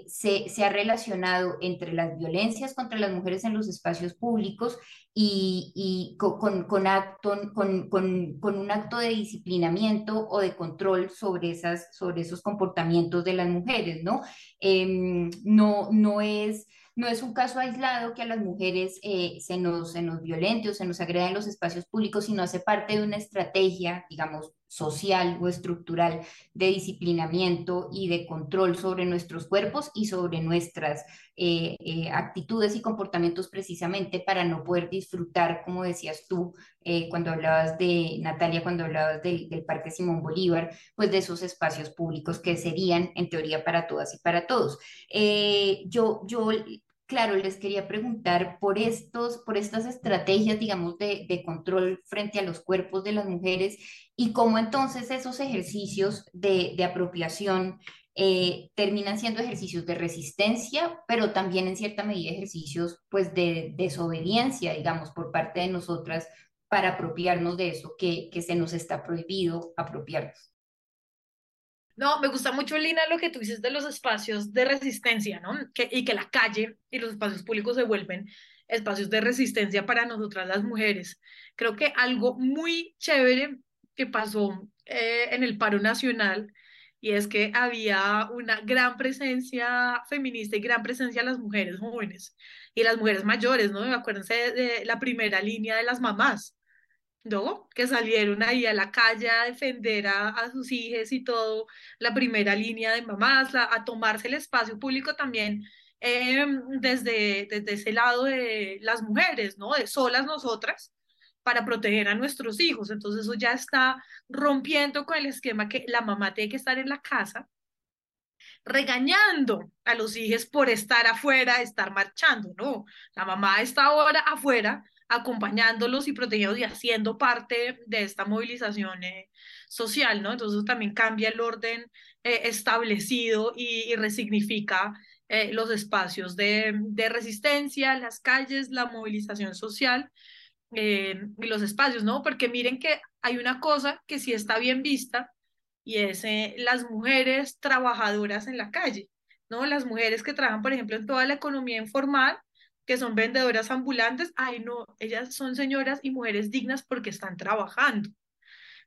se, se, ha relacionado entre las violencias contra las mujeres en los espacios públicos y, con, con, acto, con, con, un acto de disciplinamiento o de control sobre, esas, sobre esos comportamientos de las mujeres, ¿no? Em, no, no es no es un caso aislado que a las mujeres eh, se, nos, se nos violente o se nos agreda en los espacios públicos, sino hace parte de una estrategia, digamos, social o estructural de disciplinamiento y de control sobre nuestros cuerpos y sobre nuestras eh, eh, actitudes y comportamientos precisamente para no poder disfrutar, como decías tú, cuando hablabas de Natalia, cuando hablabas del Parque Simón Bolívar, pues de esos espacios públicos que serían en teoría para todas y para todos. yo, yo claro, les quería preguntar por, estos, por estas estrategias, digamos, de, control frente a los cuerpos de las mujeres y cómo entonces esos ejercicios de, apropiación eh, terminan siendo ejercicios de resistencia, pero también en cierta medida ejercicios pues de desobediencia, digamos, por parte de nosotras para apropiarnos de eso que, que se nos está prohibido apropiarnos. No, me gusta mucho, Lina, lo que tú dices de los espacios de resistencia, ¿no? Que, y que la calle y los espacios públicos se vuelven espacios de resistencia para nosotras las mujeres. Creo que algo muy chévere que pasó eh, en el paro nacional y es que había una gran presencia feminista y gran presencia de las mujeres jóvenes y las mujeres mayores, ¿no? Acuérdense de la primera línea de las mamás ¿no? Que salieron ahí a la calle a defender a, sus hijos y todo, la primera línea de mamás, a tomarse el espacio público también em, desde, desde ese lado de las mujeres, ¿no? De solas nosotras para proteger a nuestros hijos. Entonces eso ya está rompiendo con el esquema que la mamá tiene que estar en la casa regañando a los hijos por estar afuera, estar marchando, ¿no? La mamá está ahora afuera acompañándolos y protegidos y haciendo parte de esta movilización eh, social, ¿no? Entonces también cambia el orden eh, establecido y, resignifica eh, los espacios de, de, resistencia, las calles, la movilización social y los espacios, ¿no? Porque miren que hay una cosa que sí está bien vista y es las mujeres trabajadoras en la calle, ¿no? Las mujeres que trabajan, por ejemplo, en toda la economía informal, que son vendedoras ambulantes, ay no, ellas son señoras y mujeres dignas porque están trabajando.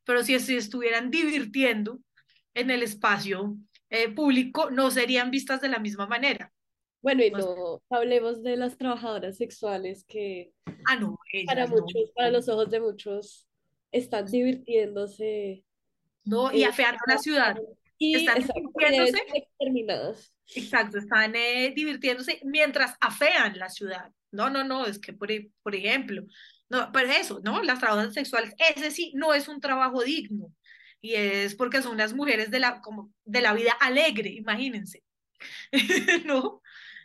Pero si, si estuvieran divirtiendo en el espacio eh, público, no serían vistas de la misma manera. Bueno, y no hablemos de las trabajadoras sexuales que ah, no, para muchos, para los ojos de muchos, están divirtiéndose. No, y afeando la ciudad. Y están divirtiéndose. Exterminadas. Exacto, están eh, divirtiéndose mientras afean la ciudad. No, no, no, es que por, e, por ejemplo, no, pero eso, ¿no? Las trabajadoras sexuales, ese sí no es un trabajo digno. Y es porque son unas mujeres de la, como, de la vida alegre, imagínense. (laughs) ¿No?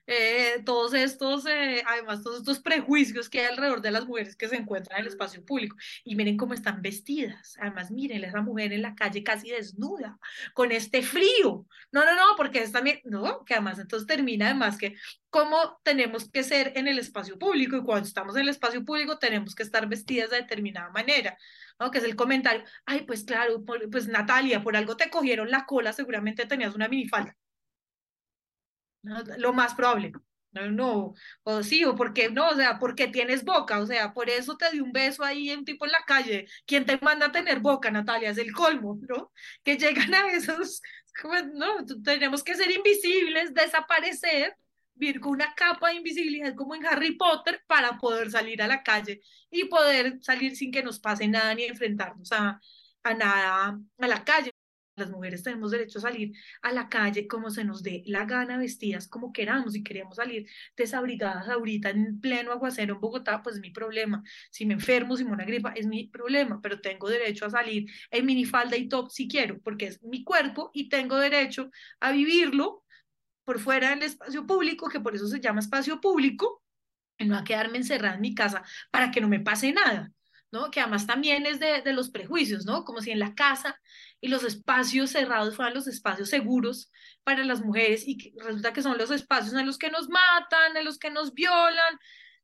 Eh, todos estos, eh, además, todos estos prejuicios que hay alrededor de las mujeres que se encuentran en el espacio público. Y miren cómo están vestidas. Además, miren, esa mujer en la calle casi desnuda, con este frío. No, no, no, porque es también, no, que además entonces termina además que cómo tenemos que ser en el espacio público y cuando estamos en el espacio público tenemos que estar vestidas de determinada manera. ¿no? Que es el comentario, ay, pues claro, pues Natalia, por algo te cogieron la cola, seguramente tenías una minifalda lo más probable. No, no, o sí, o porque no, o sea, porque tienes boca, o sea, por eso te di un beso ahí un tipo en la calle. ¿Quién te manda a tener boca, Natalia? Es el colmo, ¿no? Que llegan a esos, (laughs) no, tenemos que ser invisibles, desaparecer, vivir con una capa de invisibilidad como en Harry Potter para poder salir a la calle y poder salir sin que nos pase nada ni enfrentarnos a, a nada a la calle las mujeres tenemos derecho a salir a la calle como se nos dé la gana, vestidas como queramos. y queremos salir desabrigadas ahorita en pleno aguacero en Bogotá, pues es mi problema. Si me enfermo, si me una gripa, es mi problema, pero tengo derecho a salir en minifalda y top si quiero, porque es mi cuerpo y tengo derecho a vivirlo por fuera del espacio público, que por eso se llama espacio público, y no a quedarme encerrada en mi casa para que no me pase nada. ¿no? Que además también es de, de, los prejuicios, ¿no? Como si en la casa y los espacios cerrados fueran los espacios seguros para las mujeres y resulta que son los espacios en los que nos matan, en los que nos violan,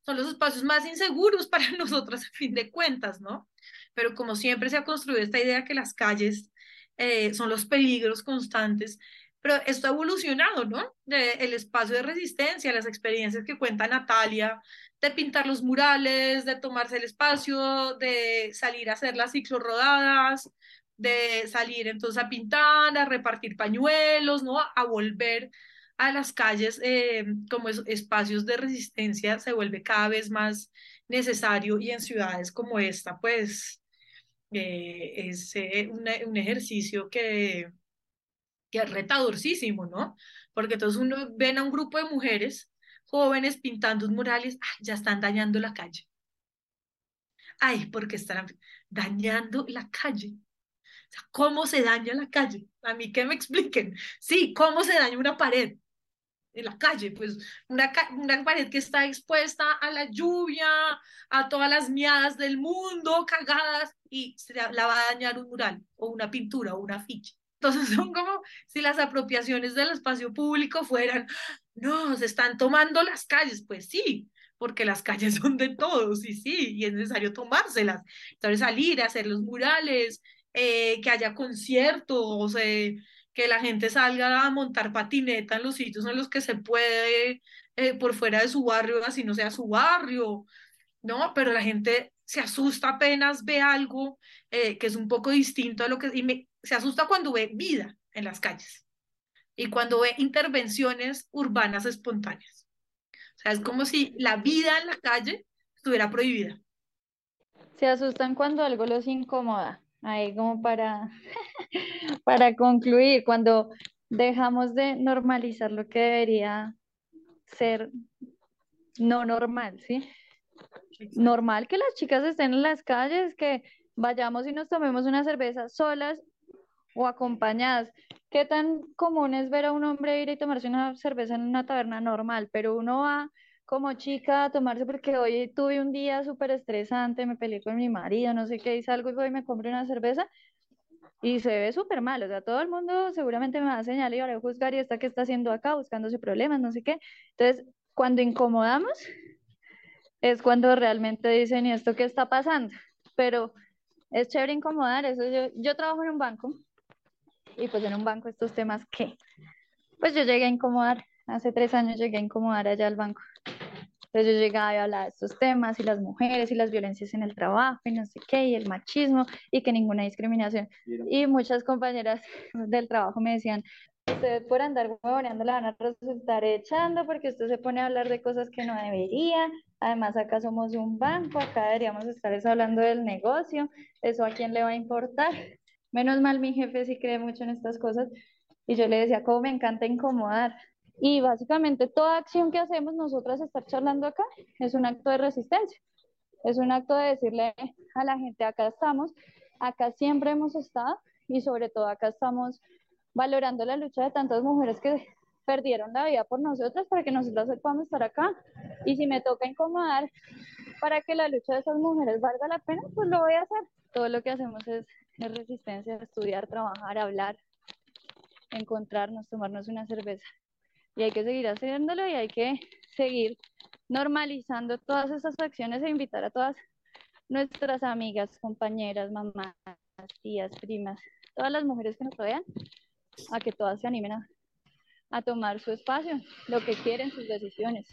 son los espacios más inseguros (laughs) para nosotras a fin de cuentas, ¿no? Pero como siempre se ha construido esta idea que las calles eh, son los peligros constantes, pero esto ha evolucionado, ¿no? De, el espacio de resistencia, las experiencias que cuenta Natalia, de pintar los murales, de tomarse el espacio, de salir a hacer las ciclorodadas, de salir entonces a pintar, a repartir pañuelos, ¿no? A volver a las calles eh, como espacios de resistencia se vuelve cada vez más necesario y en ciudades como esta, pues eh, es eh, un ejercicio que, que es retadorcísimo, ¿no? Porque entonces uno ven a un grupo de mujeres jóvenes pintando murales, ya están dañando la calle. Ay, porque están dañando la calle. ¿Cómo se daña la calle? A mí que me expliquen. Sí, ¿cómo se daña una pared? en la calle, pues una, una pared que está expuesta a la lluvia, a todas las miadas del mundo, cagadas, y se la va a dañar un mural o una pintura o una ficha. Entonces (laughs) son como si las apropiaciones del espacio público fueran, no, se están tomando las calles, pues sí, porque las calles (laughs) son de todos, y sí, y es necesario tomárselas. Entonces salir a hacer los murales, eh, que haya conciertos, eh, que la gente salga a montar patineta en los sitios en los que se puede eh, por fuera de su barrio, así no sea su barrio, ¿no? Pero la gente se asusta apenas ve algo que es un poco distinto a lo que... Y se asusta cuando ve vida en las calles y cuando ve intervenciones urbanas espontáneas. O sea, es como si la vida en la calle estuviera prohibida. Se asustan cuando algo los incomoda. Ahí como para, (laughs) para concluir, cuando dejamos de normalizar lo que debería ser no normal, ¿sí? Normal que las chicas estén en las calles, que vayamos y nos tomemos una cerveza solas o acompañadas. ¿Qué tan común es ver a un hombre ir y tomarse una cerveza en una taberna normal? Pero uno va como chica a tomarse, porque hoy tuve un día súper estresante, me peleé con mi marido, no sé qué, y salgo y voy y me compro una cerveza y se ve súper mal, o sea, todo el mundo seguramente me va a señalar y va a juzgar y está que está haciendo acá, buscándose problemas, no sé qué. Entonces, cuando incomodamos, es cuando realmente dicen, ¿y esto qué está pasando? Pero es chévere incomodar, eso yo, yo trabajo en un banco y pues en un banco estos temas que, pues yo llegué a incomodar, hace tres años llegué a incomodar allá al banco. Entonces yo llegaba y hablaba de estos temas y las mujeres y las violencias en el trabajo y no sé qué, y el machismo y que ninguna discriminación. Y muchas compañeras (laughs) del trabajo me decían, usted por andar huevoneando la van a resultar echando porque usted se pone a hablar de cosas que no debería. Además, acá somos un banco, acá deberíamos estar hablando del negocio. ¿Eso a quién le va a importar? Menos mal mi jefe sí cree mucho en estas cosas. Y yo le decía, cómo me encanta incomodar. Y básicamente toda acción que hacemos nosotras estar charlando acá es un acto de resistencia. Es un acto de decirle a la gente, acá estamos, acá siempre hemos estado y sobre todo acá estamos valorando la lucha de tantas mujeres que perdieron la vida por nosotras para que nosotras podamos estar acá. Y si me toca incomodar para que la lucha de esas mujeres valga la pena, pues lo voy a hacer. Todo lo que hacemos es, es resistencia, estudiar, trabajar, hablar, encontrarnos, tomarnos una cerveza y hay que seguir haciéndolo y hay que seguir normalizando todas esas acciones e invitar a todas nuestras amigas, compañeras, mamás, tías, primas, todas las mujeres que nos rodean, a que todas se animen a, a tomar su espacio, lo que quieren, sus decisiones.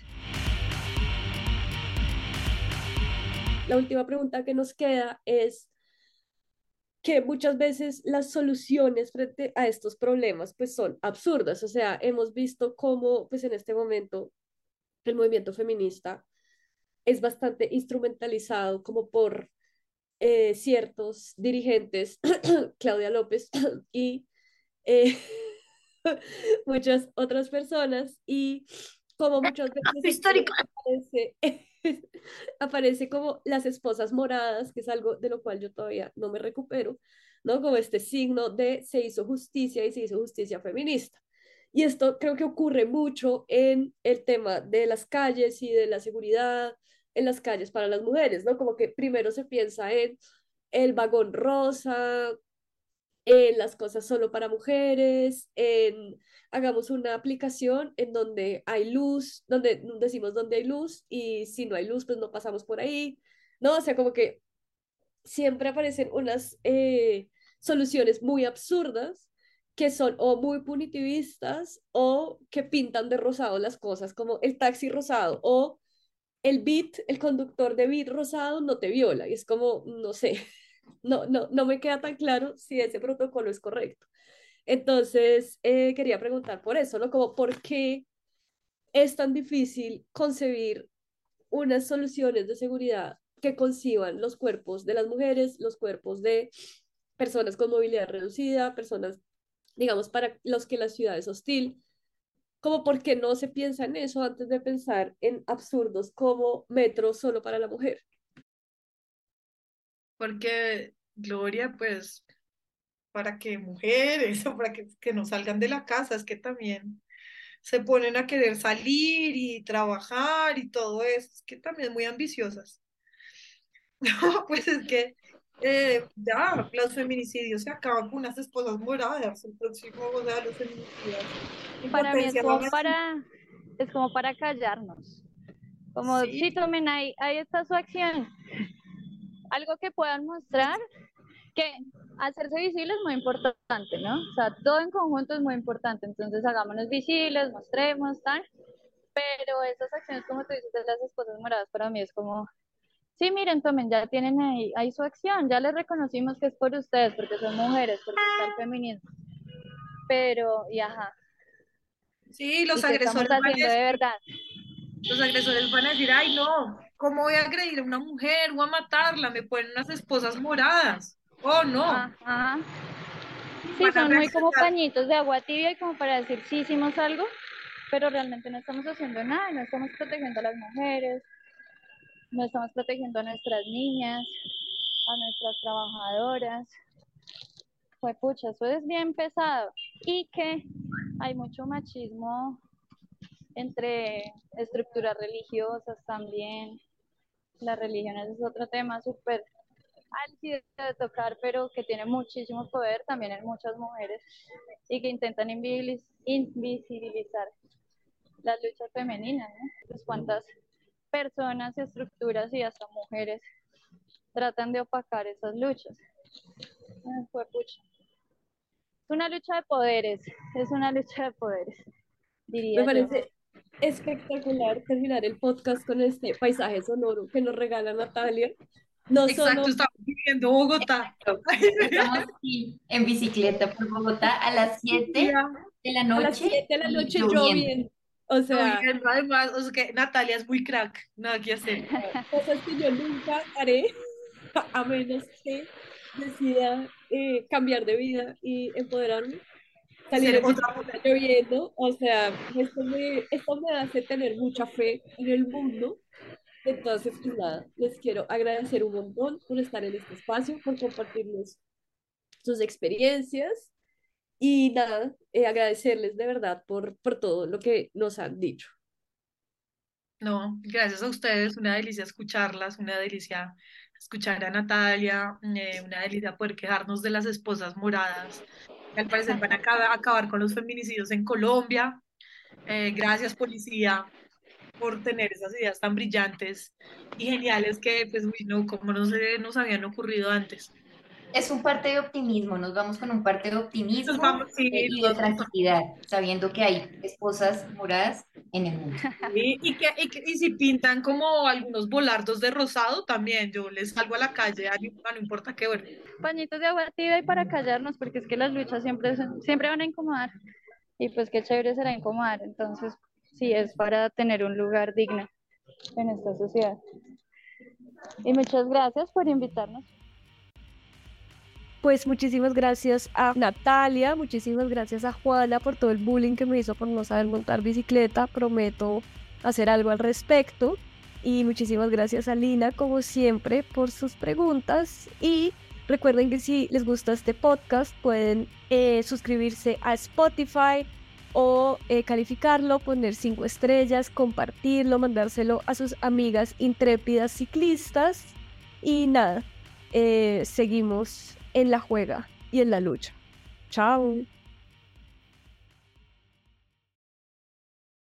La última pregunta que nos queda es, que muchas veces las soluciones frente a estos problemas pues son absurdas. O sea, hemos visto cómo pues en este momento el movimiento feminista es bastante instrumentalizado como por eh, ciertos dirigentes, (clears throat) Claudia López (clears throat) y eh, (laughs) muchas otras personas y como muchas veces (laughs) histórico (laughs) (laughs) aparece como las esposas moradas, que es algo de lo cual yo todavía no me recupero, ¿no? Como este signo de se hizo justicia y se hizo justicia feminista. Y esto creo que ocurre mucho en el tema de las calles y de la seguridad en las calles para las mujeres, ¿no? Como que primero se piensa en el vagón rosa, en las cosas solo para mujeres, en hagamos una aplicación en donde hay luz, donde decimos donde hay luz y si no hay luz, pues no pasamos por ahí, ¿no? O sea, como que siempre aparecen unas eh, soluciones muy absurdas que son o muy punitivistas o que pintan de rosado las cosas, como el taxi rosado o el beat, el conductor de beat rosado no te viola. Y es como, no sé, no, no, no me queda tan claro si ese protocolo es correcto. Entonces, eh, quería preguntar por eso, ¿no? Como, ¿por qué es tan difícil concebir unas soluciones de seguridad que conciban los cuerpos de las mujeres, los cuerpos de personas con movilidad reducida, personas, digamos, para los que la ciudad es hostil? Como, ¿por qué no se piensa en eso antes de pensar en absurdos como metro solo para la mujer? Porque, Gloria, pues para que mujeres (laughs) o para que, que no salgan de la casa, es que también se ponen a querer salir y trabajar y todo eso, es que también muy ambiciosas. (laughs) No, pues es que eh, ya los feminicidios se acaban con unas esposas moradas, el próximo, o sea, los feminicidios. Para mí es como para, es como para callarnos. Como, sí, sí tomen ahí, ahí está su acción. Algo que puedan mostrar que hacerse visible es muy importante, ¿no? O sea, todo en conjunto es muy importante, entonces hagámonos visibles, mostremos, tal, pero esas acciones, como tú dices, de las esposas moradas, para mí es como, sí, miren, tomen, ya tienen ahí, ahí su acción, ya les reconocimos que es por ustedes, porque son mujeres, porque está el feminismo, pero, y ajá. Sí, los ¿Y qué agresores estamos van a haciendo de decir, verdad? los agresores van a decir, ay, no, ¿cómo voy a agredir a una mujer o a matarla? Me ponen unas esposas moradas. Oh, no. Ajá. Sí, son muy como pañitos de agua tibia y como para decir sí hicimos algo, pero realmente no estamos haciendo nada, no estamos protegiendo a las mujeres, no estamos protegiendo a nuestras niñas, a nuestras trabajadoras. Pues pucha, eso es bien pesado. Y que hay mucho machismo entre estructuras religiosas también. Las religiones es otro tema súper álgido de tocar, pero que tiene muchísimo poder también en muchas mujeres y que intentan invisibilizar las luchas femeninas, ¿no? Pues cuántas personas, estructuras y hasta mujeres tratan de opacar esas luchas. Es una lucha de poderes, es una lucha de poderes, diría Me parece espectacular terminar el podcast con este paisaje sonoro que nos regala Natalia. No Exacto, estamos viviendo Bogotá. Estamos aquí en bicicleta por Bogotá a las 7 de la noche. A las 7 de la noche lloviendo. O sea, además, o sea que Natalia es muy crack, nada que hacer. (laughs) Cosas que yo nunca haré, (laughs) a menos que decida eh, cambiar de vida y empoderarme. Salir otra lloviendo, o sea, esto me, esto me hace tener mucha fe en el mundo. Entonces, pues nada, les quiero agradecer un montón por estar en este espacio, por compartirnos sus experiencias y nada, eh, agradecerles de verdad por, por todo lo que nos han dicho. No, gracias a ustedes, una delicia escucharlas, una delicia escuchar a Natalia, eh, una delicia poder quejarnos de las esposas moradas, al parecer van a acabar, con los feminicidios en Colombia. Eh, gracias, policía, por tener esas ideas tan brillantes y geniales que, pues, no, como no se nos habían ocurrido antes es un parte de optimismo, nos vamos con un parte de optimismo y de tranquilidad, sabiendo que hay esposas moradas en el mundo. y, que, y, si pintan como algunos volardos de rosado, también yo les salgo a la calle, no, importa qué bueno. Pañitos de agua tibia y para callarnos, porque es que las luchas siempre, siempre van a incomodar, y pues qué chévere será incomodar, entonces sí, es para tener un lugar digno en esta sociedad. Y muchas gracias por invitarnos pues muchísimas gracias a Natalia, muchísimas gracias a Juana por todo el bullying que me hizo por no saber montar bicicleta. Prometo hacer algo al respecto. Y muchísimas gracias a Lina, como siempre, por sus preguntas. Y recuerden que si les gusta este podcast, pueden eh, suscribirse a Spotify o eh, calificarlo, poner cinco estrellas, compartirlo, mandárselo a sus amigas intrépidas ciclistas. Y nada, eh, seguimos en la juega y en la lucha. Chao.